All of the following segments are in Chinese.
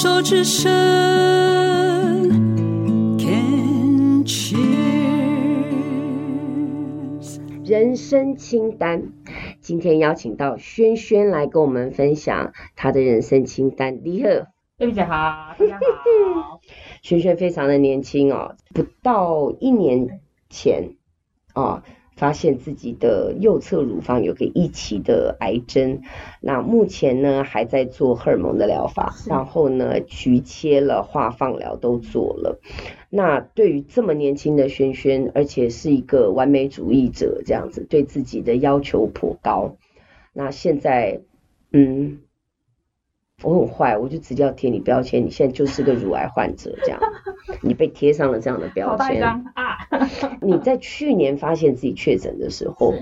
手之声，Can cheers。人生清单，今天邀请到轩轩来跟我们分享他的人生清单。你好，对不起，好，大家好。轩轩非常的年轻哦，不到一年前哦。发现自己的右侧乳房有个一期的癌症，那目前呢还在做荷尔蒙的疗法，然后呢局切了、化放疗都做了。那对于这么年轻的萱萱，而且是一个完美主义者，这样子对自己的要求颇高。那现在，嗯。我很坏，我就直接要贴你标签。你现在就是个乳癌患者，这样，你被贴上了这样的标签。你在去年发现自己确诊的时候，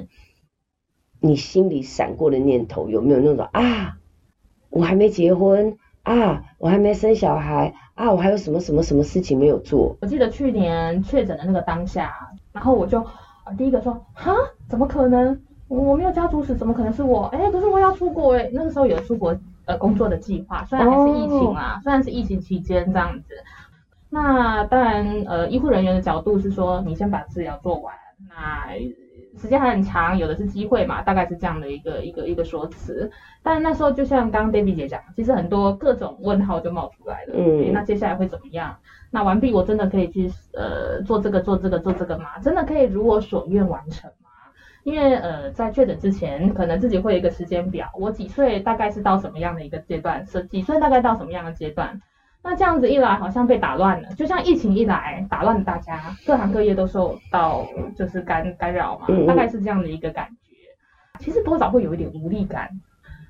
你心里闪过的念头有没有那种啊？我还没结婚啊，我还没生小孩啊，我还有什么什么什么事情没有做？我记得去年确诊的那个当下，然后我就第一个说，哈，怎么可能？我没有家族史，怎么可能是我？哎、欸，可是我要出国哎、欸，那个时候有出国。呃，工作的计划，虽然还是疫情啊，oh. 虽然是疫情期间这样子，那当然，呃，医护人员的角度是说，你先把治疗做完，那时间还很长，有的是机会嘛，大概是这样的一个一个一个说辞。但那时候就像刚刚 Debbie 姐讲，其实很多各种问号就冒出来了，嗯、欸，那接下来会怎么样？那完毕，我真的可以去呃做这个做这个做这个吗？真的可以如我所愿完成吗？因为呃，在确诊之前，可能自己会有一个时间表，我几岁大概是到什么样的一个阶段，是几岁大概到什么样的阶段。那这样子一来，好像被打乱了，就像疫情一来，打乱了大家，各行各业都受到就是干干扰嘛，大概是这样的一个感觉。其实多少会有一点无力感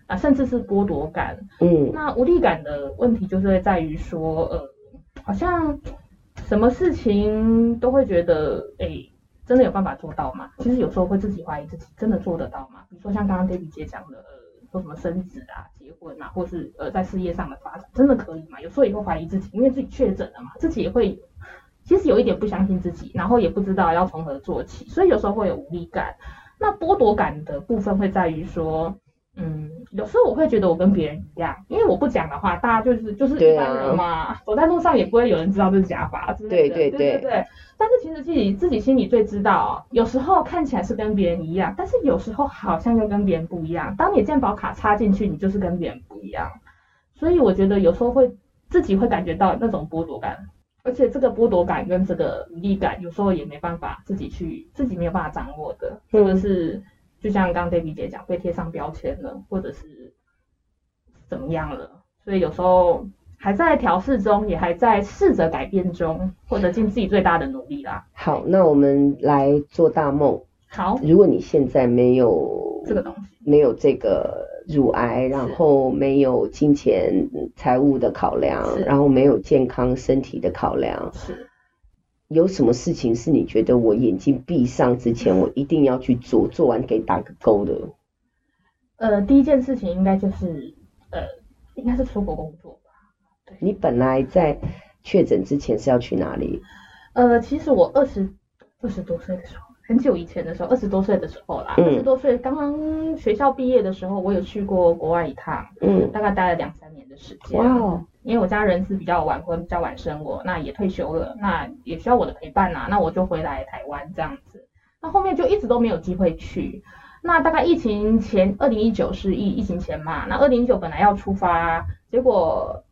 啊，甚至是剥夺感。嗯，那无力感的问题就是会在于说，呃，好像什么事情都会觉得，哎。真的有办法做到吗？其实有时候会自己怀疑自己真的做得到吗？比如说像刚刚 Debbie 姐讲的，呃，说什么生子啊、结婚啊，或是呃在事业上的发展，真的可以吗？有时候也会怀疑自己，因为自己确诊了嘛，自己也会其实有一点不相信自己，然后也不知道要从何做起，所以有时候会有无力感。那剥夺感的部分会在于说。嗯，有时候我会觉得我跟别人一样，因为我不讲的话，大家就是就是一般人嘛，啊、走在路上也不会有人知道这是假发之类的。对对对对，对，但是其实自己自己心里最知道，有时候看起来是跟别人一样，但是有时候好像又跟别人不一样。当你健保卡插进去，你就是跟别人不一样。所以我觉得有时候会自己会感觉到那种剥夺感，而且这个剥夺感跟这个无力感，有时候也没办法自己去自己没有办法掌握的，这个是。就像刚刚 Debbie 姐讲，被贴上标签了，或者是怎么样了，所以有时候还在调试中，也还在试着改变中，或者尽自己最大的努力啦。好，那我们来做大梦。好，如果你现在没有这个东西，没有这个乳癌，然后没有金钱财务的考量，然后没有健康身体的考量，是。有什么事情是你觉得我眼睛闭上之前，我一定要去做，做完给打个勾的？呃，第一件事情应该就是，呃，应该是出国工作吧。对。你本来在确诊之前是要去哪里？呃，其实我二十二十多岁的时候，很久以前的时候，二十多岁的时候啦，二十多岁刚刚学校毕业的时候，我有去过国外一趟，嗯，大概待了两三年的时间。哇。因为我家人是比较晚婚，比较晚生我，那也退休了，那也需要我的陪伴呐、啊，那我就回来台湾这样子。那后面就一直都没有机会去。那大概疫情前，二零一九是疫疫情前嘛，那二零一九本来要出发，结果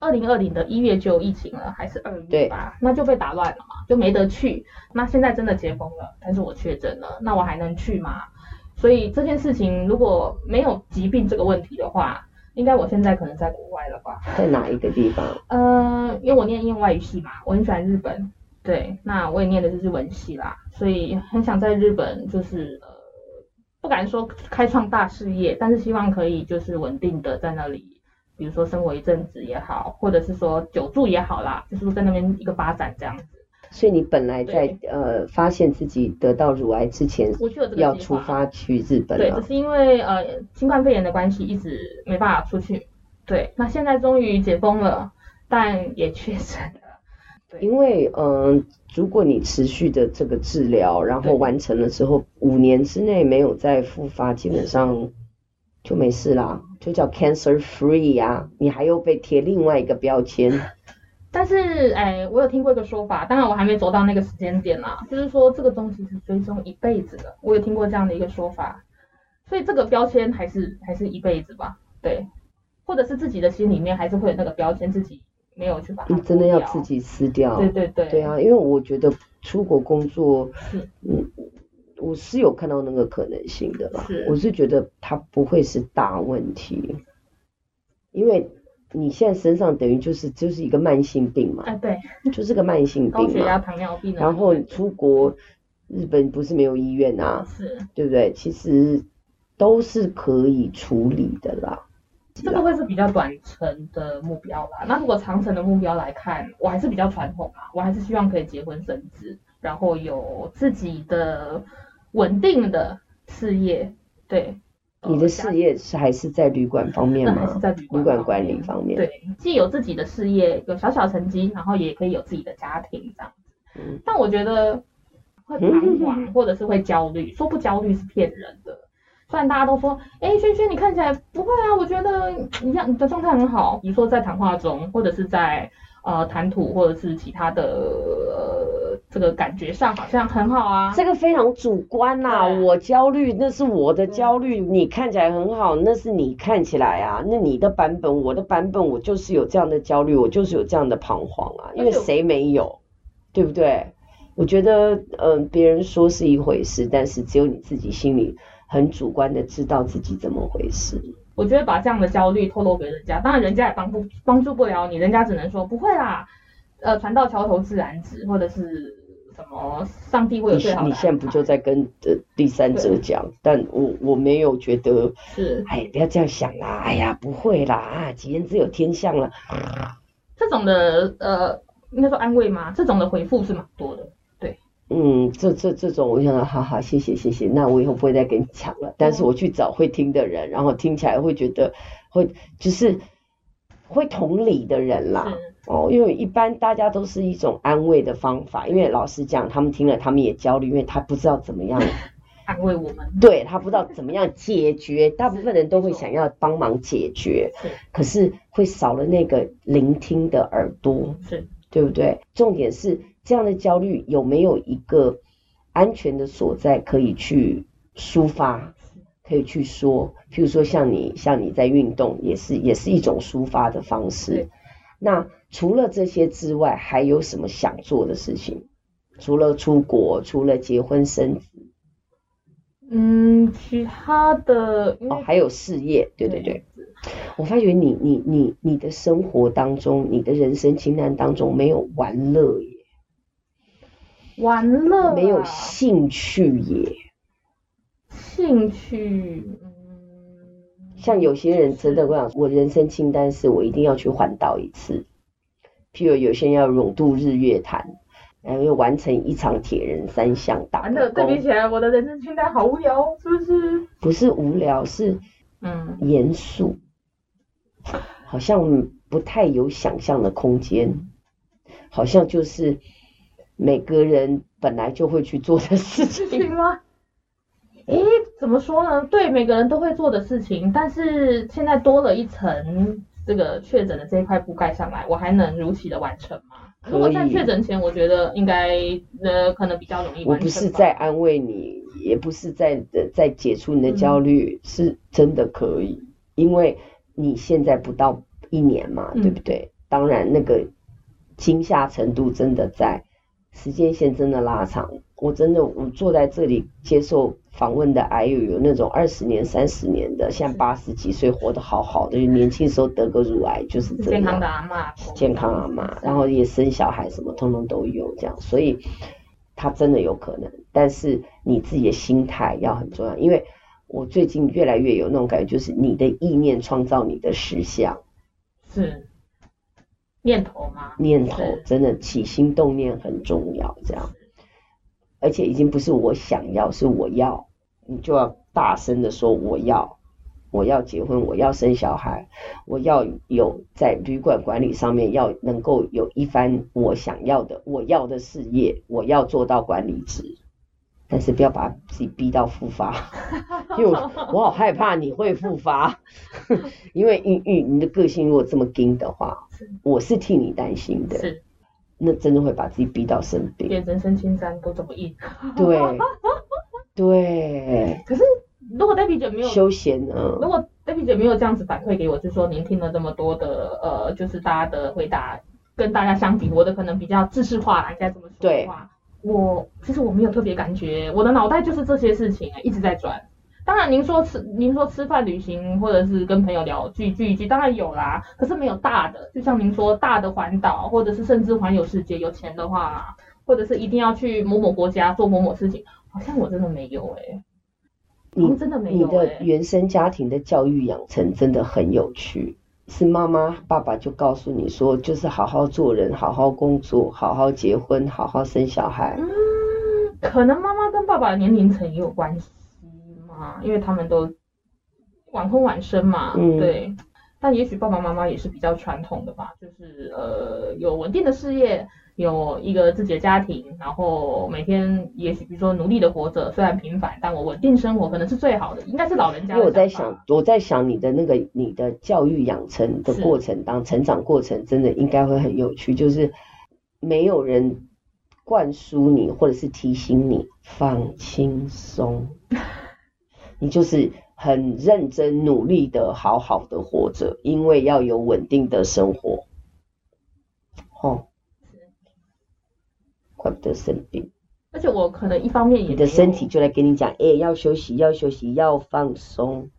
二零二零的一月就疫情了，还是二月吧，那就被打乱了嘛，就没得去。那现在真的解封了，但是我确诊了，那我还能去吗？所以这件事情如果没有疾病这个问题的话。应该我现在可能在国外了吧？在哪一个地方？呃，因为我念英文外语系嘛，我很喜欢日本。对，那我也念的就是日文系啦，所以很想在日本，就是呃，不敢说开创大事业，但是希望可以就是稳定的在那里，比如说生活一阵子也好，或者是说久住也好啦，就是在那边一个发展这样子。所以你本来在呃发现自己得到乳癌之前，要出发去日本。对，只是因为呃新冠肺炎的关系，一直没办法出去。对，那现在终于解封了，但也确诊了。对，因为嗯、呃，如果你持续的这个治疗，然后完成了之后，五年之内没有再复发，基本上就没事啦。就叫 cancer free 啊，你还又被贴另外一个标签。但是，哎，我有听过一个说法，当然我还没走到那个时间点啦，就是说这个东西是追踪一辈子的，我有听过这样的一个说法，所以这个标签还是还是一辈子吧，对，或者是自己的心里面还是会有那个标签，自己没有去把它，你真的要自己撕掉，对对对，对啊，因为我觉得出国工作，我是有看到那个可能性的啦，是我是觉得它不会是大问题，因为。你现在身上等于就是就是一个慢性病嘛，哎对，就是个慢性病嘛，高血压、糖尿病。然后出国，日本不是没有医院啊，是，对不对？其实都是可以处理的啦。这个会是比较短程的目标啦。那如果长程的目标来看，我还是比较传统啊，我还是希望可以结婚生子，然后有自己的稳定的事业，对。你的事业是还是在旅馆方面吗？还是在旅馆旅馆管理方面。对，既有自己的事业，有小小成绩，然后也可以有自己的家庭这样子。嗯。但我觉得会彷徨，或者是会焦虑。说不焦虑是骗人的。虽然大家都说，哎，萱萱你看起来不会啊，我觉得一样你的状态很好。比如说在谈话中，或者是在。呃，谈吐或者是其他的，呃，这个感觉上好像很好啊。这个非常主观呐、啊，我焦虑那是我的焦虑，你看起来很好，那是你看起来啊，那你的版本，我的版本，我就是有这样的焦虑，我就是有这样的彷徨啊，因为谁没有，对不对？我觉得，嗯、呃，别人说是一回事，但是只有你自己心里很主观的知道自己怎么回事。我觉得把这样的焦虑透露给人家，当然人家也帮不帮助不了你，人家只能说不会啦，呃，船到桥头自然直，或者是什么上帝会有最好的。你现在不就在跟呃第三者讲？但我我没有觉得是，哎，不要这样想啦，哎呀，不会啦，啊，吉人自有天相了。这种的呃，应该说安慰吗？这种的回复是蛮多的。嗯，这这这种，我想说，好好，谢谢谢谢，那我以后不会再跟你讲了。但是我去找会听的人，然后听起来会觉得会就是会同理的人啦。哦，因为一般大家都是一种安慰的方法，因为老师讲，他们听了他们也焦虑，因为他不知道怎么样 安慰我们，对，他不知道怎么样解决。大部分人都会想要帮忙解决，是可是会少了那个聆听的耳朵，是对不对？重点是。这样的焦虑有没有一个安全的所在可以去抒发，可以去说？譬如说像你，像你在运动，也是也是一种抒发的方式。那除了这些之外，还有什么想做的事情？除了出国，除了结婚生子，嗯，其他的哦，还有事业，对对对。对我发觉你你你你的生活当中，你的人生清单当中没有玩乐耶。玩乐没有兴趣耶，兴趣，嗯，像有些人真的我想，我人生清单是我一定要去环岛一次，譬如有些人要勇渡日月潭，然后要完成一场铁人三项大。那对比起来，我的人生清单好无聊，是不是？不是无聊，是嗯严肃，好像不太有想象的空间，好像就是。每个人本来就会去做的事情吗？诶，怎么说呢？对，每个人都会做的事情，但是现在多了一层这个确诊的这一块布盖上来，我还能如期的完成吗？如果在确诊前，我觉得应该呃可能比较容易完成。我不是在安慰你，也不是在在解除你的焦虑，嗯、是真的可以，因为你现在不到一年嘛，对不对？嗯、当然那个惊吓程度真的在。时间线真的拉长，我真的我坐在这里接受访问的，还有有那种二十年、三十年的，像八十几岁活得好好的，年轻时候得个乳癌就是这样，健康的阿妈，健康阿妈，然后也生小孩什么，通通都有这样，所以他真的有可能，但是你自己的心态要很重要，因为我最近越来越有那种感觉，就是你的意念创造你的实相，是。念头吗？念头真的起心动念很重要，这样，而且已经不是我想要，是我要，你就要大声的说我要，我要结婚，我要生小孩，我要有在旅馆管理上面要能够有一番我想要的，我要的事业，我要做到管理职，但是不要把自己逼到复发，因为我我好害怕你会复发，因为因因为你的个性如果这么硬的话，我是替你担心的，是，那真的会把自己逼到生病，连人生青山都这么硬，对，对。可是如果 Debbie 姐没有休闲呢？如果 Debbie 姐没有这样子反馈给我，就说您听了这么多的呃，就是大家的回答跟大家相比，我的可能比较知识化，应该这么说的话。我其实我没有特别感觉，我的脑袋就是这些事情一直在转。当然，您说吃，您说吃饭、旅行，或者是跟朋友聊聚聚一聚，当然有啦。可是没有大的，就像您说大的环岛，或者是甚至环游世界，有钱的话，或者是一定要去某某国家做某某事情，好像我真的没有哎、欸。你真的没有、欸、你的原生家庭的教育养成真的很有趣。是妈妈、爸爸就告诉你说，就是好好做人，好好工作，好好结婚，好好生小孩。嗯，可能妈妈跟爸爸的年龄层也有关系嘛，因为他们都晚婚晚生嘛。嗯，对。但也许爸爸妈妈也是比较传统的吧，就是呃有稳定的事业。有一个自己的家庭，然后每天也许比如说努力的活着，虽然平凡，但我稳定生活可能是最好的，应该是老人家。因为我在想，我在想你的那个你的教育养成的过程当成长过程，真的应该会很有趣，就是没有人灌输你或者是提醒你放轻松，你就是很认真努力的好好的活着，因为要有稳定的生活。哦。怪不得生病，而且我可能一方面也，你的身体就来跟你讲，哎、欸，要休息，要休息，要放松。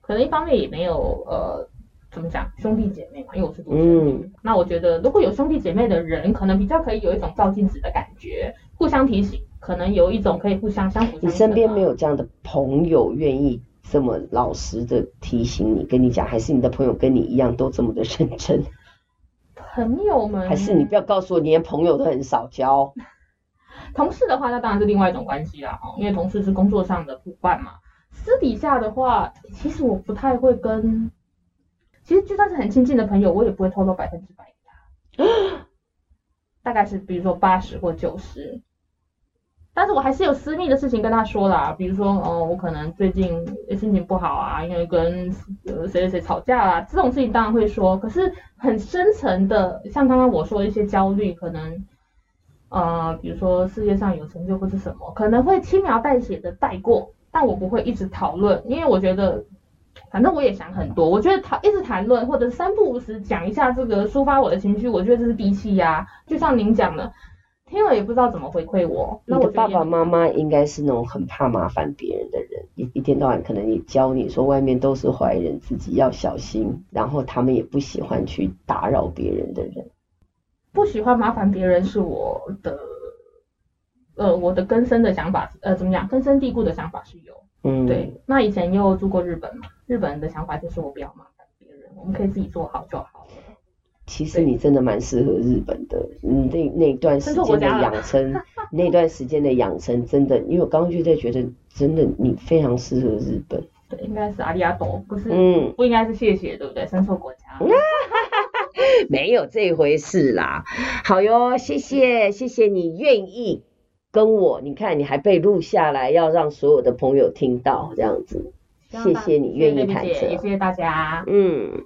可能一方面也没有呃，怎么讲，兄弟姐妹嘛，因为我是独生女。嗯、那我觉得如果有兄弟姐妹的人，可能比较可以有一种照镜子的感觉，互相提醒，可能有一种可以互相相辅相成。你身边没有这样的朋友愿意这么老实的提醒你，跟你讲，还是你的朋友跟你一样都这么的认真？朋友们，还是你不要告诉我，你连朋友都很少交。同事的话，那当然是另外一种关系啦，哦，因为同事是工作上的伙伴嘛。私底下的话，其实我不太会跟，其实就算是很亲近的朋友，我也不会透露百分之百的。大概是比如说八十或九十。但是我还是有私密的事情跟他说啦，比如说哦，我可能最近心情不好啊，因为跟呃谁谁谁吵架啦，这种事情当然会说。可是很深层的，像刚刚我说的一些焦虑，可能呃，比如说事业上有成就或是什么，可能会轻描淡写的带过，但我不会一直讨论，因为我觉得反正我也想很多，我觉得讨一直谈论或者三不五时讲一下这个抒发我的情绪，我觉得这是低气压，就像您讲的。听了也不知道怎么回馈我。那我爸爸妈妈应该是那种很怕麻烦别人的人，一一天到晚可能也教你说外面都是坏人，自己要小心。然后他们也不喜欢去打扰别人的人。不喜欢麻烦别人是我的，呃，我的根深的想法，呃，怎么讲？根深蒂固的想法是有。嗯。对。那以前又住过日本嘛，日本人的想法就是我不要麻烦别人，我们可以自己做好就好了。其实你真的蛮适合日本的，你那那段时间的养生，那段时间的养生真的，因为我刚刚就在觉得，真的你非常适合日本。对，应该是阿里阿多，不是，嗯，不应该是谢谢，对不对？生错国家。没有这回事啦。好哟，谢谢，谢谢你愿意跟我，你看你还被录下来，要让所有的朋友听到这样子，谢谢你愿意坦诚，也谢谢大家。嗯。